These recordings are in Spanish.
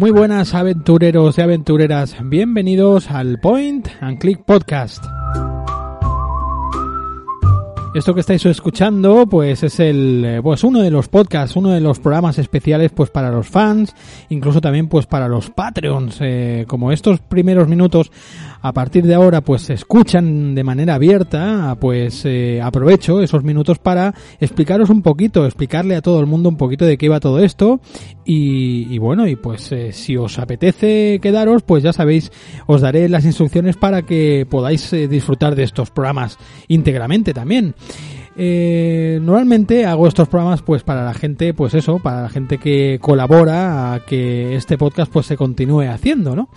Muy buenas aventureros y aventureras, bienvenidos al Point and Click Podcast. Esto que estáis escuchando, pues es el, eh, pues uno de los podcasts, uno de los programas especiales, pues para los fans, incluso también pues para los Patreons, eh, como estos primeros minutos a partir de ahora pues se escuchan de manera abierta, pues eh, aprovecho esos minutos para explicaros un poquito, explicarle a todo el mundo un poquito de qué va todo esto y, bueno, y pues si os apetece quedaros, pues ya sabéis, os daré las instrucciones para que podáis disfrutar de estos programas íntegramente también. Normalmente hago estos programas pues para la gente pues eso para la gente que colabora a que este podcast pues se continúe haciendo no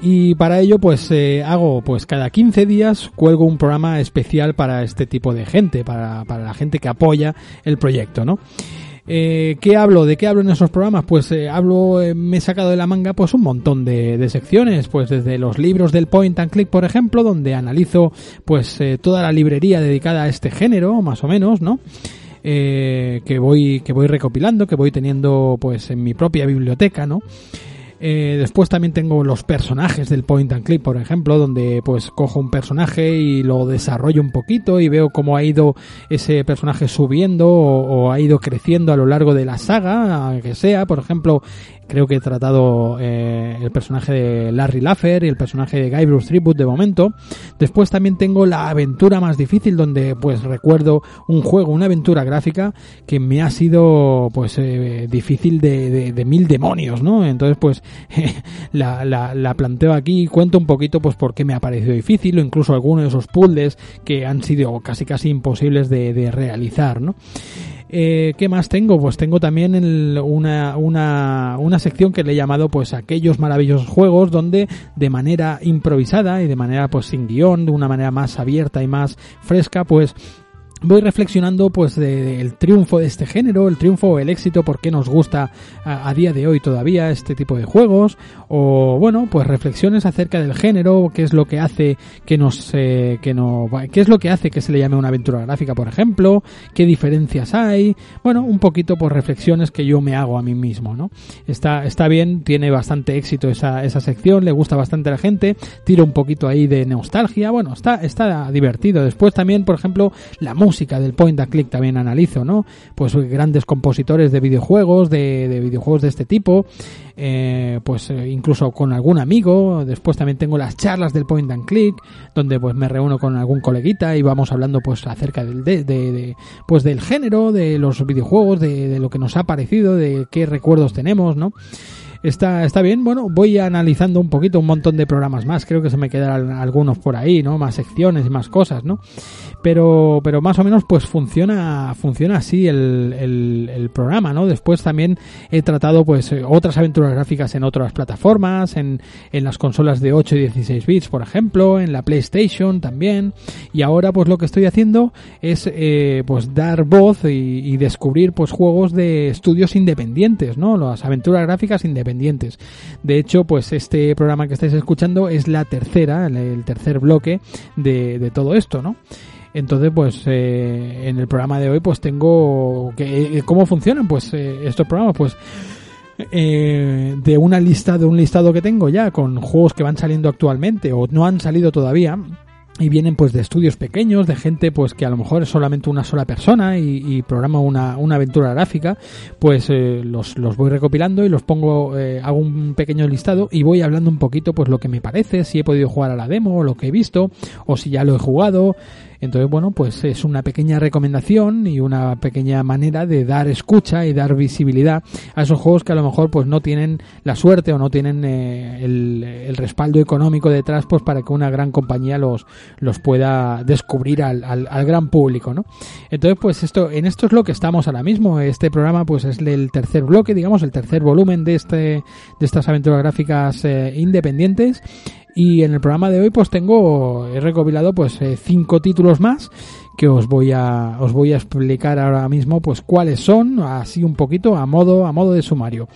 y para ello, pues eh, hago, pues cada 15 días cuelgo un programa especial para este tipo de gente, para, para la gente que apoya el proyecto, ¿no? Eh, ¿Qué hablo? ¿De qué hablo en esos programas? Pues eh, hablo, eh, me he sacado de la manga pues un montón de, de, secciones, pues desde los libros del Point and Click, por ejemplo, donde analizo pues eh, toda la librería dedicada a este género, más o menos, ¿no? Eh, que voy que voy recopilando, que voy teniendo pues en mi propia biblioteca, ¿no? Eh, después también tengo los personajes del point and click, por ejemplo, donde pues cojo un personaje y lo desarrollo un poquito y veo cómo ha ido ese personaje subiendo o, ha ido creciendo a lo largo de la saga, que sea, por ejemplo, creo que he tratado eh, el personaje de Larry Laffer y el personaje de Guy Bruce Tribute de momento. Después también tengo la aventura más difícil donde pues recuerdo un juego, una aventura gráfica que me ha sido pues eh, difícil de, de, de, mil demonios, ¿no? Entonces pues la, la, la, planteo aquí y cuento un poquito pues por qué me ha parecido difícil o incluso algunos de esos puzzles que han sido casi casi imposibles de, realizar, ¿no? Eh, ¿Qué más tengo? Pues tengo también una, una, una sección que le he llamado pues aquellos maravillosos juegos donde de manera improvisada y de manera pues sin guion, de una manera más abierta y más fresca, pues voy reflexionando pues del de, triunfo de este género, el triunfo el éxito, por qué nos gusta a, día de hoy todavía este tipo de juegos, o bueno, pues reflexiones acerca del género, qué es lo que hace que nos, eh, que no, qué es lo que hace que se le llame una aventura gráfica, por ejemplo, qué diferencias hay, bueno, un poquito por reflexiones que yo me hago a mí mismo, ¿no? Está, está bien, tiene bastante éxito esa, esa sección, le gusta bastante a la gente, tiro un poquito ahí de nostalgia, bueno, está, está divertido. Después también, por ejemplo, la música música del point and click también analizo, ¿no? Pues grandes compositores de videojuegos, de, de videojuegos de este tipo, eh, pues eh, incluso con algún amigo. Después también tengo las charlas del point and click, donde pues me reúno con algún coleguita y vamos hablando pues acerca del, de, de, de pues del género, de los videojuegos, de, de lo que nos ha parecido, de qué recuerdos tenemos, ¿no? Está, está bien. Bueno, voy analizando un poquito un montón de programas más. Creo que se me quedarán algunos por ahí, ¿no? Más secciones y más cosas, ¿no? Pero, pero más o menos pues funciona, funciona así el, el, programa, ¿no? Después también he tratado pues otras aventuras gráficas en otras plataformas, en, en las consolas de 8 y 16 bits, por ejemplo, en la PlayStation también. Y ahora pues lo que estoy haciendo es eh, pues dar voz y, y descubrir pues juegos de estudios independientes, ¿no? Las aventuras gráficas independientes. De hecho, pues este programa que estáis escuchando es la tercera, el, tercer bloque de, todo esto, ¿no? Entonces, pues eh, en el programa de hoy, pues tengo que cómo funcionan, pues eh, estos programas, pues eh, de una lista, de un listado que tengo ya con juegos que van saliendo actualmente o no han salido todavía y vienen pues de estudios pequeños, de gente pues que a lo mejor es solamente una sola persona y, y programa una, una, aventura gráfica, pues eh, los, los, voy recopilando y los pongo, eh, hago un pequeño listado y voy hablando un poquito pues lo que me parece, si he podido jugar a la demo, o lo que he visto, o si ya lo he jugado, Entonces, bueno, pues es una pequeña recomendación y una pequeña manera de dar escucha y dar visibilidad a esos juegos que a lo mejor pues no tienen la suerte o no tienen eh, el, respaldo económico detrás pues para que una gran compañía los, los pueda descubrir al, al, gran público, ¿no? Entonces, pues esto, en esto es lo que estamos ahora mismo. Este programa pues es el tercer bloque, digamos, el tercer volumen de este, de estas aventuras gráficas eh, independientes y en el programa de hoy pues tengo, he recopilado pues eh, cinco títulos más que os voy a, os voy a explicar ahora mismo pues cuáles son, así un poquito a modo, a modo de sumario.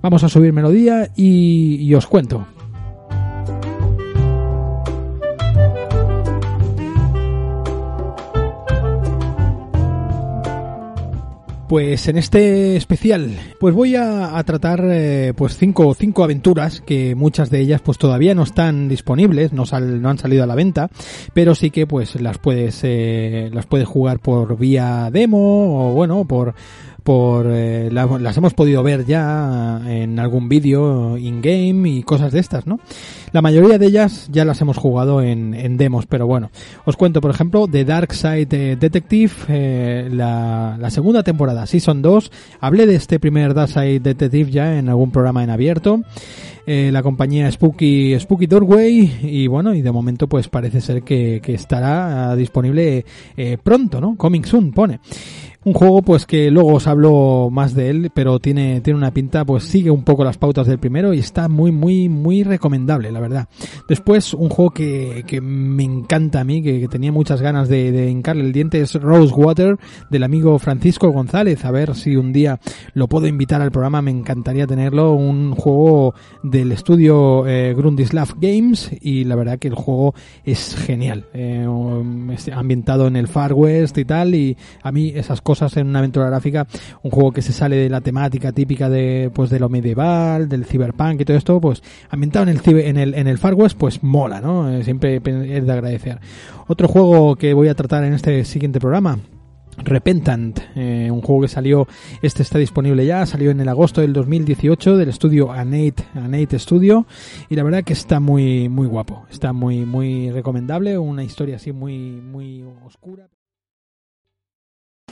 Vamos a subir melodía y os cuento. Pues en este especial, pues voy a, tratar eh, pues cinco, cinco aventuras que muchas de ellas pues todavía no están disponibles, no, no han salido a la venta, pero sí que pues las puedes eh, las puedes jugar por vía demo o bueno por por eh, las hemos podido ver ya en algún vídeo in-game y cosas de estas, ¿no? La mayoría de ellas ya las hemos jugado en, en demos, pero bueno, os cuento, por ejemplo, The Dark Side Detective, eh, la, segunda temporada, Season 2. Hablé de este primer Dark Side Detective ya en algún programa en abierto. Eh, la compañía Spooky, Spooky Doorway y bueno, y de momento pues parece ser que, que estará disponible eh, pronto, ¿no? Coming soon, pone. Un juego pues que luego os hablo más de él, pero tiene, tiene una pinta, pues sigue un poco las pautas del primero y está muy, muy, muy recomendable, la verdad. Después, un juego que, que me encanta a mí, que, tenía muchas ganas de, de hincarle el diente, es Rosewater, del amigo Francisco González. A ver si un día lo puedo invitar al programa, me encantaría tenerlo. Un juego del estudio eh, Grundislav Games y la verdad que el juego es genial. Eh, ambientado en el Far West y tal, y a mí esas cosas en una aventura gráfica, un juego que se sale de la temática típica de pues de lo medieval, del cyberpunk y todo esto, pues ambientado en el en el en el Far West, pues mola, ¿no? Eh, siempre es de agradecer. Otro juego que voy a tratar en este siguiente programa, Repentant, eh, un juego que salió, este está disponible ya, salió en el agosto del 2018 del estudio Anate, Anate Studio y la verdad que está muy muy guapo, está muy muy recomendable, una historia así muy muy oscura.